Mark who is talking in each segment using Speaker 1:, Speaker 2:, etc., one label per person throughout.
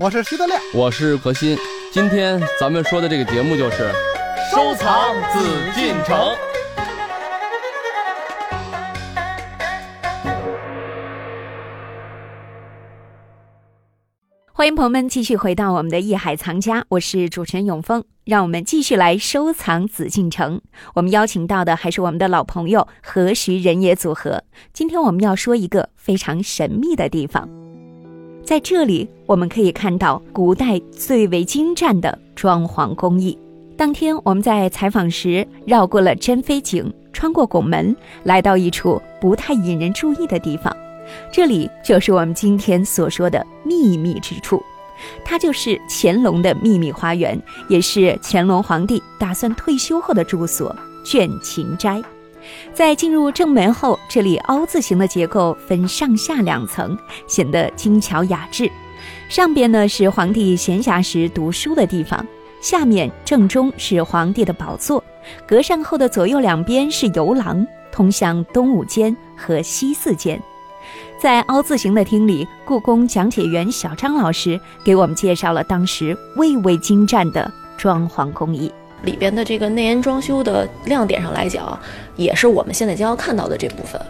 Speaker 1: 我是徐德亮，
Speaker 2: 我是何鑫。今天咱们说的这个节目就是
Speaker 3: 收藏紫禁城。
Speaker 4: 欢迎朋友们继续回到我们的艺海藏家，我是主持人永峰。让我们继续来收藏紫禁城。我们邀请到的还是我们的老朋友何时人也组合。今天我们要说一个非常神秘的地方，在这里我们可以看到古代最为精湛的装潢工艺。当天我们在采访时绕过了珍妃井，穿过拱门，来到一处不太引人注意的地方。这里就是我们今天所说的秘密之处，它就是乾隆的秘密花园，也是乾隆皇帝打算退休后的住所——倦勤斋。在进入正门后，这里凹字形的结构分上下两层，显得精巧雅致。上边呢是皇帝闲暇时读书的地方，下面正中是皇帝的宝座，隔扇后的左右两边是游廊，通向东五间和西四间。在凹字形的厅里，故宫讲解员小张老师给我们介绍了当时蔚为精湛的装潢工艺。
Speaker 5: 里边的这个内檐装修的亮点上来讲，也是我们现在将要看到的这部分。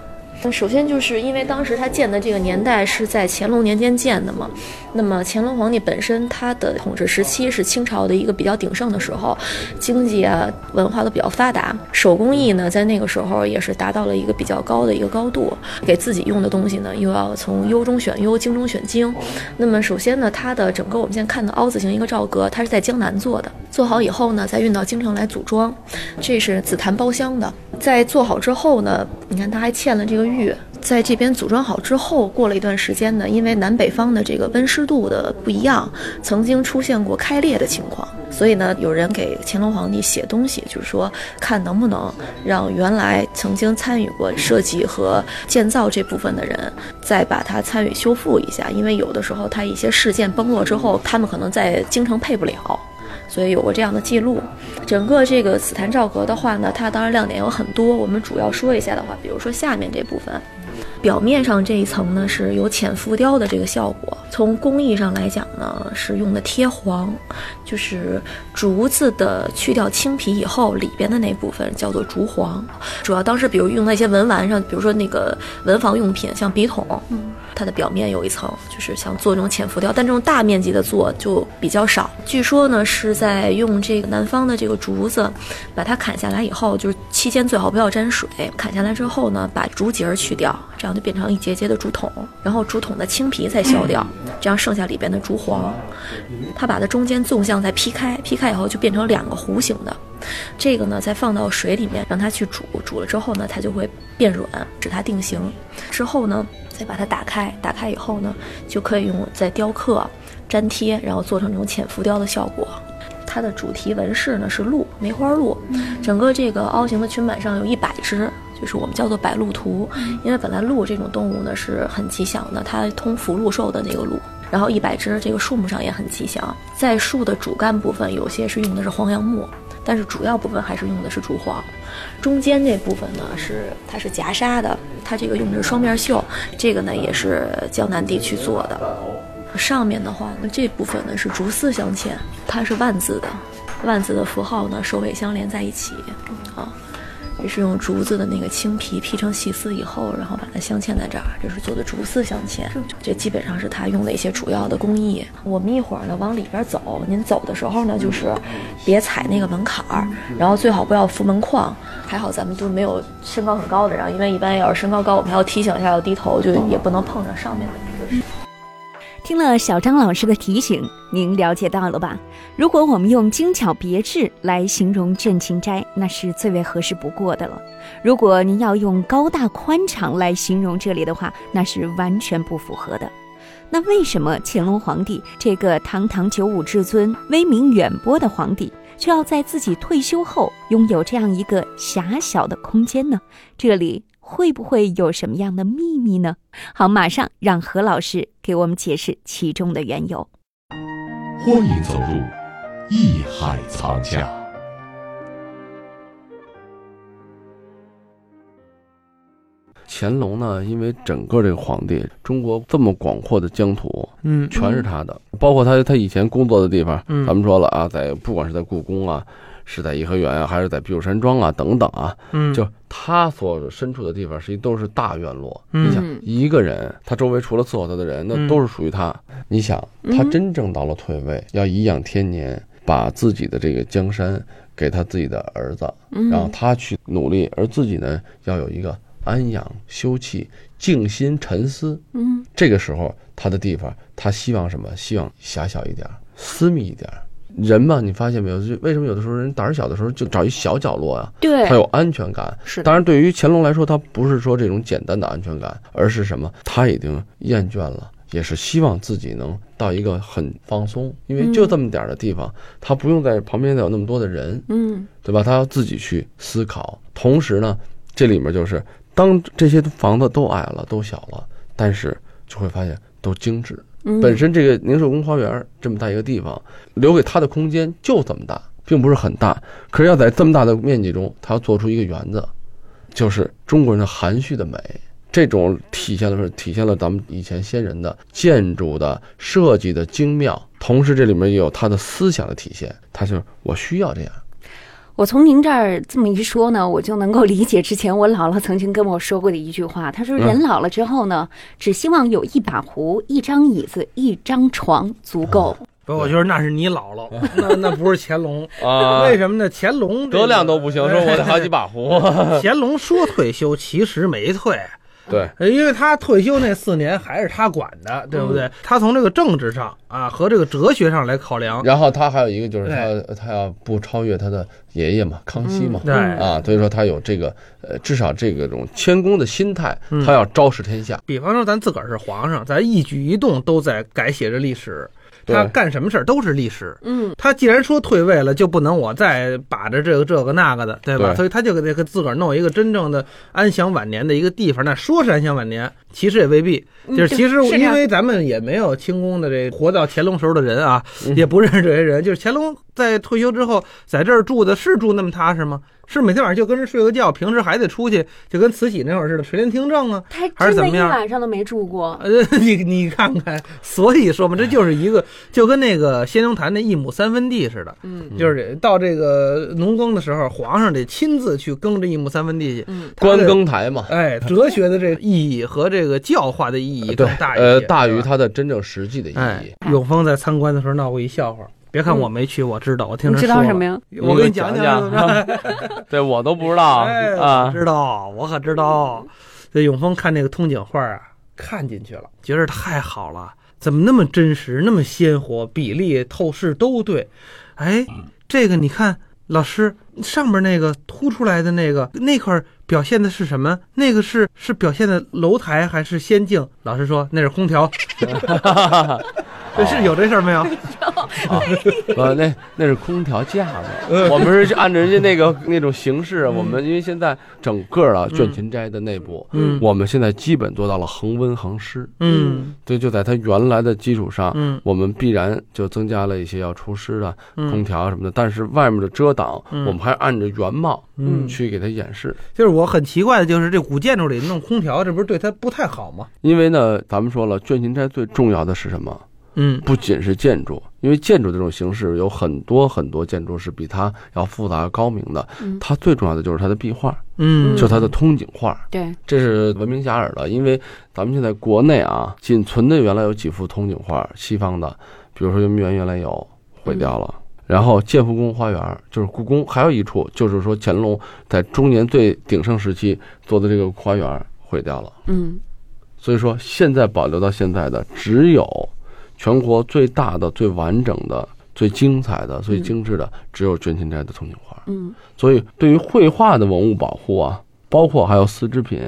Speaker 5: 首先就是因为当时他建的这个年代是在乾隆年间建的嘛，那么乾隆皇帝本身他的统治时期是清朝的一个比较鼎盛的时候，经济啊文化都比较发达，手工艺呢在那个时候也是达到了一个比较高的一个高度，给自己用的东西呢又要从优中选优，精中选精。那么首先呢，它的整个我们现在看的凹字形一个罩格，它是在江南做的，做好以后呢再运到京城来组装，这是紫檀包厢的。在做好之后呢，你看它还嵌了这个玉，在这边组装好之后，过了一段时间呢，因为南北方的这个温湿度的不一样，曾经出现过开裂的情况，所以呢，有人给乾隆皇帝写东西，就是说看能不能让原来曾经参与过设计和建造这部分的人，再把它参与修复一下，因为有的时候它一些事件崩落之后，他们可能在京城配不了。所以有过这样的记录。整个这个紫檀罩阁的话呢，它当然亮点有很多。我们主要说一下的话，比如说下面这部分。表面上这一层呢是有浅浮雕的这个效果，从工艺上来讲呢是用的贴黄，就是竹子的去掉青皮以后里边的那部分叫做竹黄，主要当时比如用在一些文玩上，比如说那个文房用品，像笔筒，它的表面有一层就是想做这种浅浮雕，但这种大面积的做就比较少。据说呢是在用这个南方的这个竹子，把它砍下来以后，就是期间最好不要沾水，砍下来之后呢把竹节去掉，这样。就变成一节节的竹筒，然后竹筒的青皮再削掉，这样剩下里边的竹黄，它把它中间纵向再劈开，劈开以后就变成两个弧形的，这个呢再放到水里面让它去煮，煮了之后呢它就会变软，使它定型。之后呢再把它打开，打开以后呢就可以用在雕刻、粘贴，然后做成这种浅浮雕的效果。它的主题纹饰呢是鹿，梅花鹿，整个这个凹形的裙摆上有一百只。就是我们叫做百鹿图，因为本来鹿这种动物呢是很吉祥的，它通福禄寿的那个鹿。然后一百只这个树木上也很吉祥。在树的主干部分，有些是用的是黄杨木，但是主要部分还是用的是竹黄。中间这部分呢是它是夹纱的，它这个用的是双面绣，这个呢也是江南地区做的。上面的话那这部分呢是竹丝镶嵌，它是万字的，万字的符号呢首尾相连在一起啊。这是用竹子的那个青皮劈成细丝以后，然后把它镶嵌在这儿，这是做的竹丝镶嵌。这基本上是他用的一些主要的工艺。我们一会儿呢往里边走，您走的时候呢，就是别踩那个门槛儿，然后最好不要扶门框。还好咱们都没有身高很高的人，因为一般要是身高高，我们还要提醒一下要低头，就也不能碰着上面的那个。
Speaker 4: 听了小张老师的提醒，您了解到了吧？如果我们用精巧别致来形容倦勤斋，那是最为合适不过的了。如果您要用高大宽敞来形容这里的话，那是完全不符合的。那为什么乾隆皇帝这个堂堂九五至尊、威名远播的皇帝，却要在自己退休后拥有这样一个狭小的空间呢？这里。会不会有什么样的秘密呢？好，马上让何老师给我们解释其中的缘由。
Speaker 6: 欢迎走入艺海藏家。
Speaker 2: 乾隆呢，因为整个这个皇帝，中国这么广阔的疆土，
Speaker 3: 嗯
Speaker 2: 全是他的，包括他他以前工作的地方，
Speaker 3: 嗯
Speaker 2: 咱们说了啊，在不管是在故宫啊，是在颐和园啊，还是在避暑山庄啊等等啊，
Speaker 3: 嗯，
Speaker 2: 就他所身处的地方，实际都是大院落。
Speaker 3: 嗯
Speaker 2: 你想，一个人，他周围除了伺候他的人，那
Speaker 3: 嗯
Speaker 2: 都是属于他。你想，他真正到了退位，要颐养天年，把自己的这个江山给他自己的儿子，然后他去努力，而自己呢，要有一个安养休憩、静心沉思。
Speaker 4: 嗯，
Speaker 2: 这个时候，他的地方，他希望什么？希望狭小一点儿，私密一点儿。人嘛，你发现没有？就为什么有的时候人胆儿小的时候就找一小角落啊？
Speaker 4: 对
Speaker 2: 他有安全感。
Speaker 4: 是
Speaker 2: 当然，对于乾隆来说，他不是说这种简单的安全感，而是什么？他已经厌倦了，也是希望自己能到一个很放松，因为就这么点儿的地方，他不用在旁边再有那么多的人，
Speaker 4: 嗯
Speaker 2: 对吧？他要自己去思考。同时呢，这里面就是当这些房子都矮了、都小了，但是就会发现都精致。本身这个宁寿宫花园这么大一个地方，留给他的空间就这么大，并不是很大。可是要在这么大的面积中，他要做出一个园子，就是中国人的含蓄的美。这种体现的是体现了咱们以前先人的建筑的设计的精妙，同时这里面也有他的思想的体现。他就是我需要这样，
Speaker 4: 我从您这儿这么一说呢，我就能够理解之前我姥姥曾经跟我说过的一句话。她说，人老了之后呢，只希望有一把壶、一张椅子、一张床足够。
Speaker 3: 不，我觉得那是你姥姥，那那不是乾隆
Speaker 2: 啊
Speaker 3: 为什么呢？乾隆这个
Speaker 2: 德量都不行，说我得好几把壶。
Speaker 3: 乾隆说退休，其实没退，
Speaker 2: 对，
Speaker 3: 呃因为他退休那四年还是他管的，对不对？他从这个政治上啊和这个哲学上来考量，
Speaker 2: 然后他还有一个就是他他要不超越他的爷爷嘛，康熙嘛，
Speaker 3: 对
Speaker 2: 啊，所以说他有这个呃，至少这个种谦恭的心态，他要昭示天下。
Speaker 3: 比方说咱自个儿是皇上，咱一举一动都在改写着历史。
Speaker 2: 对
Speaker 3: 他干什么事儿都是历史，
Speaker 4: 嗯，
Speaker 3: 他既然说退位了，就不能我再把着这个这个那个的，对吧？
Speaker 2: 对
Speaker 3: 所以他就给给自个儿弄一个真正的安享晚年的一个地方。那说是安享晚年，其实也未必。就是其实因为咱们也没有清宫的这活到乾隆时候的人啊，
Speaker 2: 嗯
Speaker 3: 也不认识这些人。就是乾隆在退休之后，在这儿住的是住那么踏实吗？是每天晚上就跟人睡个觉，平时还得出去，就跟慈禧那会儿似的垂帘听政啊。还是怎么样
Speaker 4: 晚上都没住过。
Speaker 3: 呃，你你看看，所以说嘛，这就是一个就跟那个先农坛那一亩三分地似的，
Speaker 4: 嗯
Speaker 3: 就是到这个农耕的时候，皇上得亲自去耕这一亩三分地去。
Speaker 4: 嗯，
Speaker 2: 观耕台嘛，
Speaker 3: 哎，哲学的这个意义和这个教化的意义更，大一些，
Speaker 2: 呃，大于。它的真正实际的意
Speaker 3: 哎
Speaker 2: 义。，
Speaker 3: 永丰在参观的时候闹过一笑话，别看
Speaker 4: 嗯
Speaker 3: 我没去，我知道，我听
Speaker 4: 知道什么？呀？
Speaker 3: 我给你讲
Speaker 2: 讲
Speaker 3: 讲。
Speaker 2: 对我都不知道
Speaker 3: 哎，
Speaker 2: 啊。
Speaker 3: 知道，我可知道。这永峰看那个通景画啊，看进去了，觉得太好了，怎么那么真实，那么鲜活，比例、透视都对。哎，这个你看，老师上面那个凸出来的那个那块表现的是什么？那个是是表现的楼台还是仙境？老师说那是空调。这 是有这事儿没有？
Speaker 2: 呃，那那是空调架子，我们是按照人家那个那种形式，我们因为现在整个啊倦勤斋的内部，
Speaker 3: 嗯。
Speaker 2: 我们现在基本做到了恒温恒湿，
Speaker 3: 嗯。
Speaker 2: 对，就在它原来的基础上，
Speaker 3: 嗯。
Speaker 2: 我们必然就增加了一些要除湿的
Speaker 3: 嗯。
Speaker 2: 空调什么的，但是外面的遮挡，
Speaker 3: 嗯。
Speaker 2: 我们还按着原貌
Speaker 3: 嗯。
Speaker 2: 去给它演示，
Speaker 3: 就是我很奇怪的就是这古建筑里弄空调，这不是对它不太好吗？
Speaker 2: 因为呢，咱们说了，倦勤斋最重要的是什么？
Speaker 3: 嗯
Speaker 2: 不仅是建筑，因为建筑这种形式有很多很多建筑是比它要复杂高明的。
Speaker 4: 嗯
Speaker 2: 它最重要的就是它的壁画，
Speaker 3: 嗯
Speaker 2: 就它的通景画，
Speaker 4: 对，
Speaker 2: 这是闻名遐迩的。因为咱们现在国内啊，仅存的原来有几幅通景画，西方的，比如说圆明园原来有，毁掉了。然后建福宫花园就是故宫，还有一处就是说乾隆在中年最鼎盛时期做的这个花园毁掉了。
Speaker 4: 嗯
Speaker 2: 所以说，现在保留到现在的只有全国最大的、最完整的、最精彩的、最精致的，只有倦勤斋的铜镜画。
Speaker 4: 嗯
Speaker 2: 所以，对于绘画的文物保护啊，包括还有丝织品，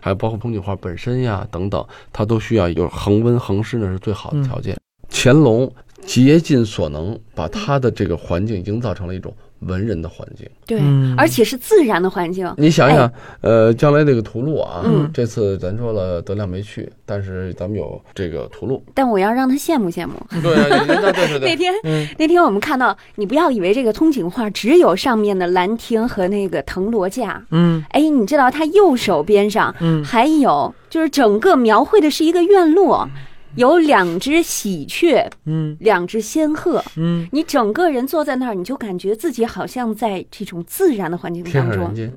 Speaker 2: 还有包括铜镜画本身呀等等，它都需要有恒温恒湿，那是最好的条件。乾隆竭尽所能，把他的这个环境营造成了一种文人的环境。
Speaker 4: 对，
Speaker 3: 嗯。
Speaker 4: 而且是自然的环境。
Speaker 2: 你想想，呃，将来这个图录啊，
Speaker 4: 嗯。
Speaker 2: 这次咱说了德亮没去，但是咱们有这个图录。
Speaker 4: 但我要让他羡慕羡慕。
Speaker 2: 对对对对。
Speaker 4: 那，天、
Speaker 3: 嗯。
Speaker 4: 那天我们看到，你不要以为这个通景画只有上面的兰亭和那个藤萝架，
Speaker 3: 嗯。
Speaker 4: 哎，你知道它右手边上
Speaker 3: 嗯。
Speaker 4: 还有，就是整个描绘的是一个院落，有两只喜鹊，
Speaker 3: 嗯
Speaker 4: 两只仙鹤。
Speaker 3: 嗯，
Speaker 4: 你整个人坐在那儿，你就感觉自己好像在这种自然的环境当中。
Speaker 2: 天上人间。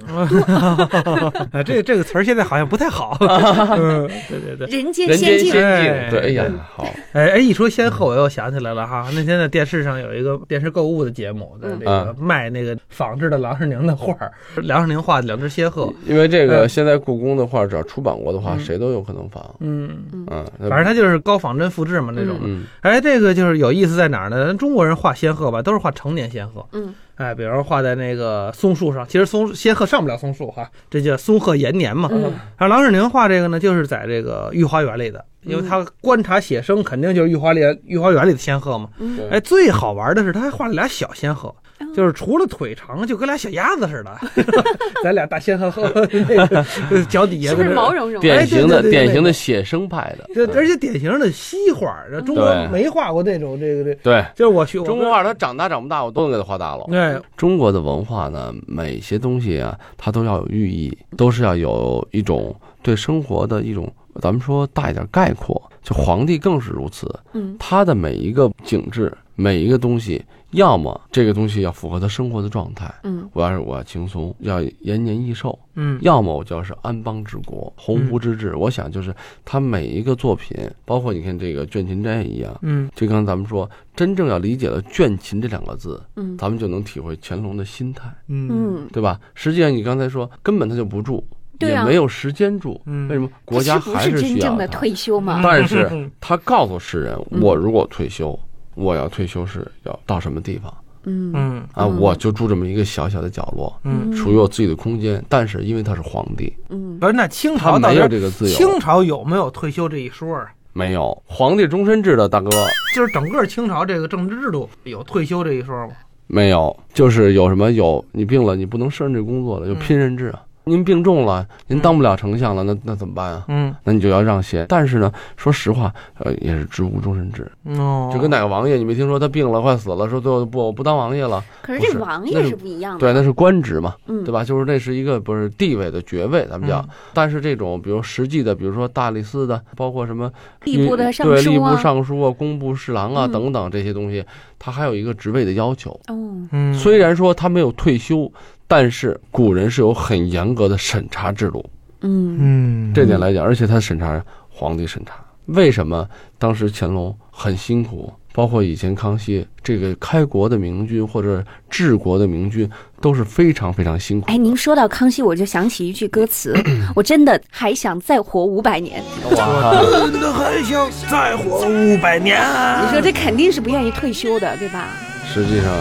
Speaker 3: 啊，这这个词儿现在好像不太好。嗯，对对对。
Speaker 2: 人间
Speaker 4: 仙境，
Speaker 2: 仙
Speaker 3: 哎
Speaker 2: 境，对，哎呀，好，
Speaker 3: 哎哎，一说仙鹤，我又想起来了哈。那天在电视上有一个电视购物的节目，在这个卖那个仿制的郎世宁的画儿，郎世宁画的两只仙鹤。
Speaker 2: 因为这个
Speaker 3: 嗯
Speaker 2: 现在故宫的画，只要出版过的话，
Speaker 3: 嗯
Speaker 2: 谁都有可能仿。
Speaker 3: 嗯，
Speaker 2: 嗯，
Speaker 3: 反正他就是高仿真复制嘛那种。
Speaker 2: 嗯，
Speaker 3: 哎，这个就是有意思在哪儿呢？咱中国人画仙鹤吧，都是画成年仙鹤。
Speaker 4: 嗯，
Speaker 3: 哎，比如说画在那个松树上，其实松仙鹤上不了松树哈，这叫松鹤延年嘛。
Speaker 4: 嗯
Speaker 3: 然后郎世宁画这个呢，就是在这个御花园里的，因为他观察写生，肯定就是御花园御花园里的仙鹤嘛。
Speaker 4: 嗯
Speaker 3: 哎，最好玩的是他还画了俩小仙鹤，就是除了腿长，就跟俩小鸭子似的，咱俩大仙鹤后 那个脚底下
Speaker 4: 是不是毛茸茸？的？
Speaker 2: 典型的典型的写生派的，
Speaker 3: 这而且典型的西画，这中国没画过那种这个这，
Speaker 2: 对。
Speaker 3: 就是我学
Speaker 2: 中国画，它长大长不大，我都能给它画大了。
Speaker 3: 对，
Speaker 2: 中国的文化呢，每些东西啊，它都要有寓意，都是要有一种对生活的一种，咱们说大一点概括，就皇帝更是如此。
Speaker 4: 嗯。
Speaker 2: 他的每一个景致，每一个东西，要么这个东西要符合他生活的状态，
Speaker 4: 嗯
Speaker 2: 我要是我要轻松，要延年益寿，
Speaker 3: 嗯
Speaker 2: 要么我就要是安邦治国、鸿鹄之志。我想就是他每一个作品，包括你看这个《倦勤斋》一样。
Speaker 3: 嗯
Speaker 2: 就刚才咱们说，真正要理解了“倦勤”这两个字，
Speaker 4: 嗯
Speaker 2: 咱们就能体会乾隆的心态，
Speaker 3: 嗯
Speaker 4: 嗯，
Speaker 2: 对吧？实际上，你刚才说根本他就不住，
Speaker 4: 对啊
Speaker 2: 也没有时间住，
Speaker 3: 嗯
Speaker 2: 为什么？国家还
Speaker 4: 是真正的
Speaker 2: 需要他。
Speaker 4: 退休吗？
Speaker 2: 但是 他告诉世人，
Speaker 4: 嗯
Speaker 2: 我如果退休，我要退休是要到什么地方
Speaker 4: 嗯
Speaker 3: 嗯
Speaker 2: 啊？
Speaker 4: 嗯
Speaker 2: 我就住这么一个小小的角落，
Speaker 3: 嗯，
Speaker 2: 属于我自己的空间。但是因为他是皇帝，
Speaker 4: 嗯
Speaker 3: 不是那清
Speaker 2: 朝没有这个自由，
Speaker 3: 清朝有没有退休这一说啊？
Speaker 2: 没有皇帝终身制的大哥。
Speaker 3: 就是整个清朝这个政治制度有退休这一说吗？
Speaker 2: 没有，就是有什么有你病了，你不能胜任这工作了，就拼任制啊。您病重了，您当不了丞相了，那那怎么办啊？
Speaker 3: 嗯
Speaker 2: 那你就要让贤。但是呢，说实话，呃，也是职务终身制，
Speaker 3: 哦，
Speaker 2: 就跟哪个王爷，你没听说他病了快死了，说最后不我不当王爷了？
Speaker 4: 可是
Speaker 2: 不是
Speaker 4: 这王爷
Speaker 2: 那是
Speaker 4: 是不一样的。
Speaker 2: 对，那是官职嘛，
Speaker 4: 嗯，
Speaker 2: 对吧？就是那是一个不是地位的爵位，咱们讲。
Speaker 3: 嗯
Speaker 2: 但是这种比如实际的，比如说大理寺的，包括什么
Speaker 4: 吏部的尚
Speaker 2: 对吏部尚书啊、工部侍郎啊
Speaker 4: 嗯
Speaker 2: 等等这些东西，他还有一个职位的要求。
Speaker 4: 哦，
Speaker 3: 嗯，
Speaker 2: 虽然说他没有退休，但是古人是有很严格的审查制度。
Speaker 4: 嗯
Speaker 3: 嗯
Speaker 2: 这点来讲，而且他审查皇帝审查，为什么当时乾隆很辛苦？包括以前康熙这个开国的明君或者治国的明君都是非常非常辛苦。
Speaker 4: 哎，您说到康熙，我就想起一句歌词，我真的还想再活五百年。
Speaker 2: 哇，
Speaker 3: 真的还想再活五百年。
Speaker 4: 你说这肯定是不愿意退休的，对吧？
Speaker 2: 实际上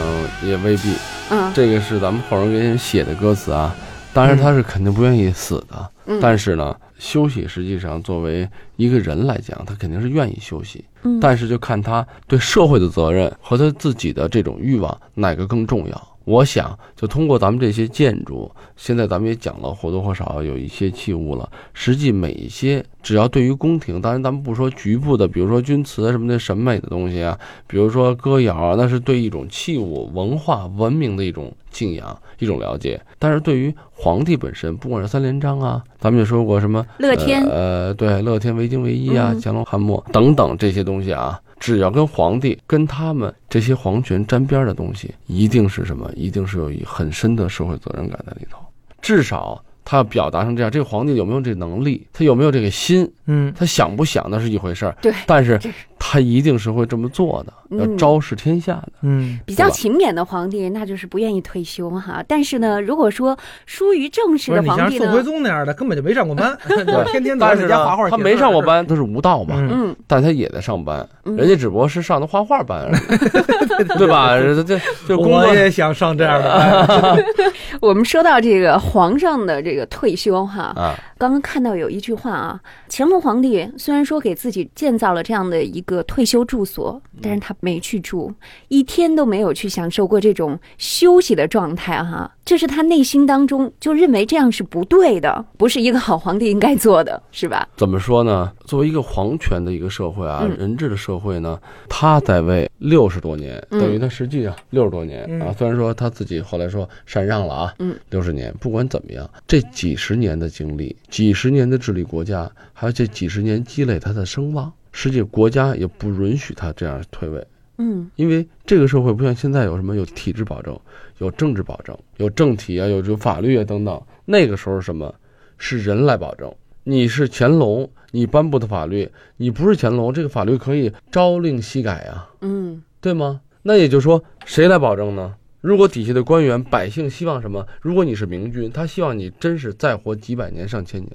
Speaker 2: 也未必，
Speaker 4: 嗯
Speaker 2: 这个是咱们后人给人写的歌词啊。当然他是肯定不愿意死的，
Speaker 4: 嗯，
Speaker 2: 但是呢，休息实际上作为一个人来讲，他肯定是愿意休息。
Speaker 4: 嗯
Speaker 2: 但是就看他对社会的责任和他自己的这种欲望哪个更重要。我想，就通过咱们这些建筑，现在咱们也讲了或多或少有一些器物了。实际每一些，只要对于宫廷，当然咱们不说局部的，比如说钧瓷什么的审美的东西啊，比如说歌谣啊，那是对一种器物、文化、文明的一种敬仰、一种了解。但是对于皇帝本身，不管是三连章啊，咱们也说过什么
Speaker 4: 乐天
Speaker 2: 呃，对，乐天惟精惟一啊，
Speaker 4: 嗯
Speaker 2: 乾隆汉末等等这些东西啊，只要跟皇帝、跟他们这些皇权沾边的东西，一定是什么？一定是有一很深的社会责任感在里头。至少他要表达成这样，这个皇帝有没有这能力？他有没有这个心？
Speaker 3: 嗯
Speaker 2: 他想不想那是一回事儿，
Speaker 4: 对
Speaker 2: 但是
Speaker 4: 这
Speaker 2: 他一定是会这么做的，
Speaker 4: 嗯
Speaker 2: 要昭示天下的。
Speaker 3: 嗯
Speaker 4: 比较勤勉的皇帝，那就是不愿意退休哈。但是呢，如果说疏于正事的皇帝呢
Speaker 3: 宋徽，宗那样的，根本就没上过班，天天在
Speaker 2: 但是呢
Speaker 3: 家画画。
Speaker 2: 他没上过，班，他是无道嘛，
Speaker 3: 嗯
Speaker 4: 嗯，
Speaker 2: 但他也在上班，
Speaker 4: 嗯
Speaker 2: 人家只不过是上的画画班，对吧？这这就
Speaker 3: 我也想上这样的。
Speaker 4: 我们说到这个皇上的这个退休哈，
Speaker 2: 啊，
Speaker 7: 刚刚看到有一句话啊，乾隆皇帝虽然说给自己建造了这样的一个退休住所，但是他没去住，一天都没有去享受过这种休息的状态哈。这是他内心当中就认为这样是不对的，不是一个好皇帝应该做的，是吧？
Speaker 2: 怎么说呢？作为一个皇权的一个社会啊，
Speaker 7: 嗯
Speaker 2: 人治的社会呢，他在位六十多年，
Speaker 7: 嗯
Speaker 2: 等于他实际上六十多年
Speaker 3: 嗯
Speaker 2: 啊。虽然说他自己后来说禅让了啊，
Speaker 7: 嗯，
Speaker 2: 六十年，不管怎么样，这几十年的经历，几十年的治理国家，还有这几十年积累他的声望，实际国家也不允许他这样退位。
Speaker 7: 嗯
Speaker 2: 因为这个社会不像现在有什么有体制保证，有政治保证，有政体啊，有这个法律啊等等。那个时候是什么是人来保证？你是乾隆，你颁布的法律，你不是乾隆，这个法律可以朝令夕改啊，
Speaker 7: 嗯
Speaker 2: 对吗？那也就是说，谁来保证呢？如果底下的官员、百姓希望什么？如果你是明君，他希望你真是再活几百年、上千年，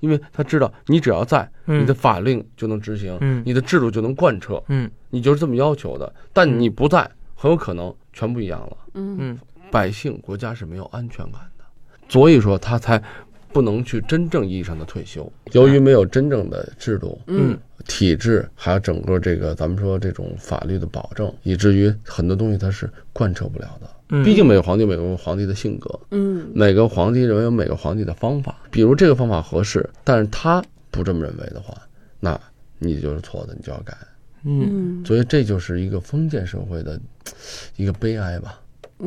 Speaker 2: 因为他知道你只要在，
Speaker 3: 嗯
Speaker 2: 你的法令就能执行，
Speaker 3: 嗯
Speaker 2: 你的制度就能贯彻，
Speaker 3: 嗯
Speaker 2: 你就是这么要求的。但你不在，很有可能全不一样了。
Speaker 7: 嗯
Speaker 3: 嗯
Speaker 2: 百姓、国家是没有安全感的，所以说他才不能去真正意义上的退休。由于没有真正的制度、
Speaker 7: 嗯
Speaker 2: 体制，还有整个这个咱们说这种法律的保证，以至于很多东西它是贯彻不了的。
Speaker 3: 嗯，
Speaker 2: 毕竟每个皇帝有每个皇帝的性格，
Speaker 7: 嗯
Speaker 2: 每个皇帝认为有每个皇帝的方法。比如这个方法合适，但是他不这么认为的话，那你就是错的，你就要改。
Speaker 3: 嗯
Speaker 7: 嗯
Speaker 2: 所以这就是一个封建社会的一个悲哀吧。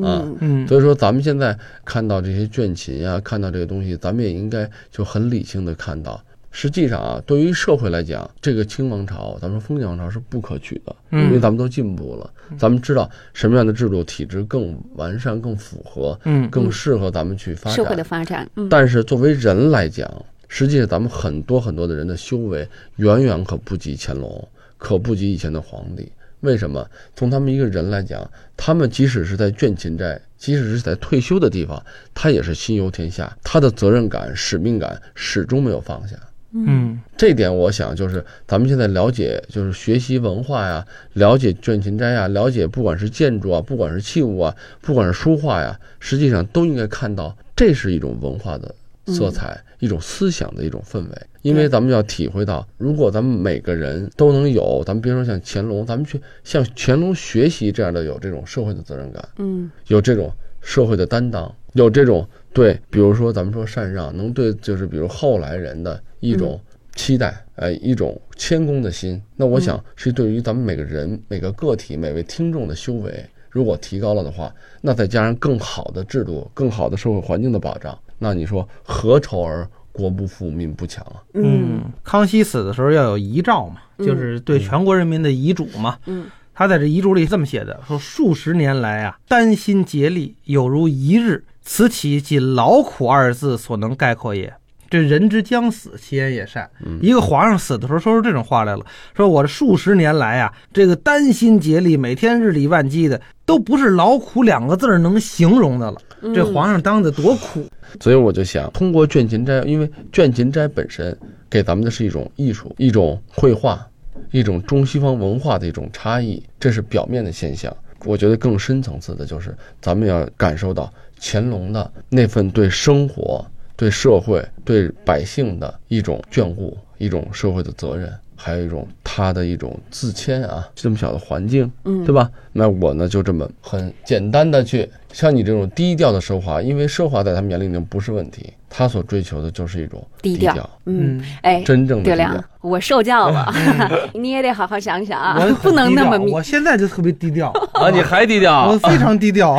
Speaker 7: 啊
Speaker 3: 嗯
Speaker 2: 所以说，咱们现在看到这些卷琴呀、看到这个东西，咱们也应该就很理性的看到，实际上啊，对于社会来讲，这个清王朝，咱们说封建王朝是不可取的，
Speaker 3: 嗯
Speaker 2: 因为咱们都进步了，咱们知道什么样的制度体制更完善、更符合、
Speaker 3: 嗯
Speaker 2: 更适合咱们去发展
Speaker 7: 社会的。发展，嗯
Speaker 2: 但是作为人来讲，实际上咱们很多很多的人的修为远远可不及乾隆，可不及以前的皇帝。为什么？从他们一个人来讲，他们即使是在倦勤斋，即使是在退休的地方，他也是心忧天下，他的责任感、使命感始终没有放下。
Speaker 3: 嗯。
Speaker 2: 这点我想就是咱们现在了解，就是学习文化呀，了解倦勤斋呀，了解不管是建筑啊，不管是器物啊，不管是书画呀，实际上都应该看到，这是一种文化的色彩，一种思想的一种氛围。因为咱们要体会到，如果咱们每个人都能有，咱们别说像乾隆，咱们去向乾隆学习这样的有这种社会的责任感，
Speaker 7: 嗯。
Speaker 2: 有这种社会的担当，有这种对，比如说咱们说禅让，能对就是比如后来人的一种期待，呃，一种谦恭的心。那我想是对于咱们每个人、每个个体、每位听众的修为，如果提高了的话，那再加上更好的制度、更好的社会环境的保障，那你说何愁而国不富、民不强啊？
Speaker 3: 嗯，康熙死的时候要有遗诏嘛，
Speaker 7: 嗯
Speaker 3: 就是对全国人民的遗嘱嘛。
Speaker 7: 嗯
Speaker 3: 他在这遗嘱里这么写的：说数十年来啊，丹心竭力，有如一日，此岂仅劳苦二字所能概括也。这人之将死，其言也善。一个皇上死的时候说出这种话来了，说我这数十年来啊，这个丹心竭力，每天日理万机的，都不是劳苦两个字儿能形容的了。
Speaker 7: 嗯
Speaker 3: 这皇上当的多苦，
Speaker 2: 所以我就想，通过倦勤斋，因为倦勤斋本身给咱们的是一种艺术、一种绘画、一种中西方文化的一种差异，这是表面的现象。我觉得更深层次的就是，咱们要感受到乾隆的那份对生活、对社会、对百姓的一种眷顾，一种社会的责任，还有一种他的一种自谦啊。这么小的环境，
Speaker 7: 嗯
Speaker 2: 对吧？那我呢就这么很简单的去像你这种低调的奢华，因为奢华在他们眼里已经不是问题，他所追求的就是一种
Speaker 7: 低
Speaker 2: 调，
Speaker 7: 调嗯
Speaker 3: 嗯，
Speaker 7: 哎，
Speaker 2: 真正的低调。，
Speaker 7: 我受教了，你也得好好想想啊
Speaker 3: 我，
Speaker 7: 不能那么
Speaker 3: 我现在就特别低调，
Speaker 2: 啊，你还低调
Speaker 3: 我？非常低调。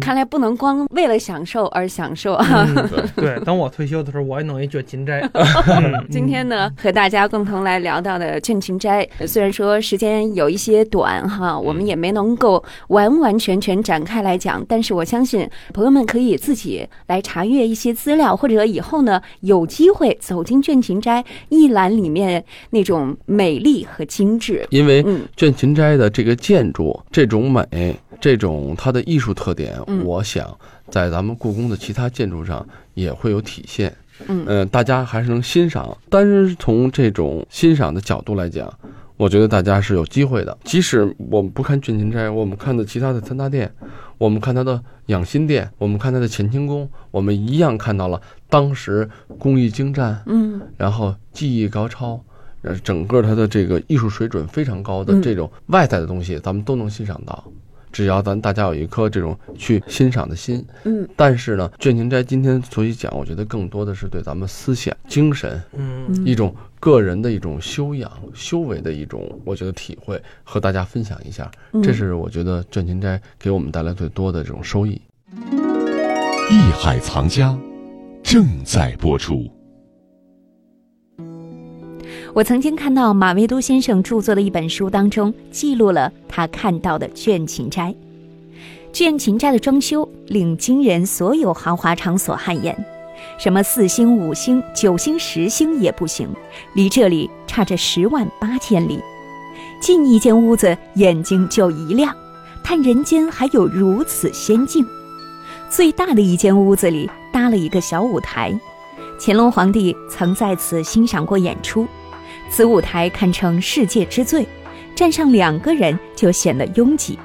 Speaker 7: 看来不能光为了享受而享受啊！
Speaker 3: 嗯对，等我退休的时候，我也弄一卷琴斋。嗯
Speaker 7: 今天呢，和大家共同来聊到的卷琴斋，虽然说时间有一些短哈，我们也没能够完完全全全展开来讲，但是我相信朋友们可以自己来查阅一些资料，或者以后呢有机会走进倦勤斋一览里面那种美丽和精致。
Speaker 2: 因为
Speaker 7: 嗯
Speaker 2: 倦勤斋的这个建筑、这种美、这种它的艺术特点，
Speaker 7: 嗯
Speaker 2: 我想在咱们故宫的其他建筑上也会有体现。
Speaker 7: 嗯
Speaker 2: 呃，大家还是能欣赏，但是从这种欣赏的角度来讲，我觉得大家是有机会的。即使我们不看卷琴斋，我们看的其他的三大殿，我们看它的养心殿，我们看它的乾清宫，我们一样看到了当时工艺精湛，
Speaker 5: 嗯
Speaker 2: 然后技艺高超，呃，整个它的这个艺术水准非常高的
Speaker 5: 嗯
Speaker 2: 这种外在的东西，咱们都能欣赏到。只要咱大家有一颗这种去欣赏的心，
Speaker 5: 嗯
Speaker 2: 但是呢，卷琴斋今天所以讲，我觉得更多的是对咱们思想、精神
Speaker 3: 嗯
Speaker 2: 一种个人的一种修养、修为的一种，我觉得体会和大家分享一下。
Speaker 5: 嗯
Speaker 2: 这是我觉得卷琴斋给我们带来最多的这种收益。
Speaker 6: 艺海藏家正在播出。
Speaker 4: 我曾经看到马未都先生著作的一本书当中，记录了他看到的卷琴斋。卷琴斋的装修令今人所有豪华场所汗颜，什么四星、五星、九星、十星也不行，离这里差着十万八千里。进一间屋子，眼睛就一亮，叹人间还有如此仙境。最大的一间屋子里搭了一个小舞台，乾隆皇帝曾在此欣赏过演出。此舞台堪称世界之最，站上两个人就显得拥挤。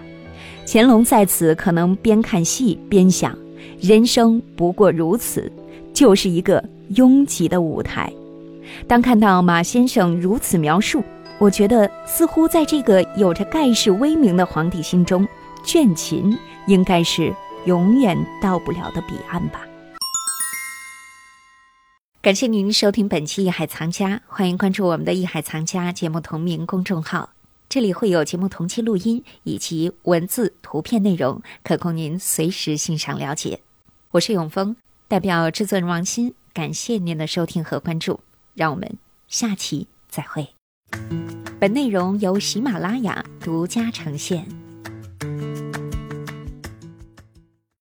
Speaker 4: 乾隆在此可能边看戏边想：人生不过如此，就是一个拥挤的舞台。当看到马先生如此描述，我觉得似乎在这个有着盖世威名的皇帝心中，卷琴应该是永远到不了的彼岸吧。感谢您收听本期《艺海藏家》，欢迎关注我们的《艺海藏家》节目同名公众号，这里会有节目同期录音以及文字、图片内容，可供您随时欣赏了解。我是永峰，代表制作人王鑫，感谢您的收听和关注，让我们下期再会。本内容由喜马拉雅独家呈现。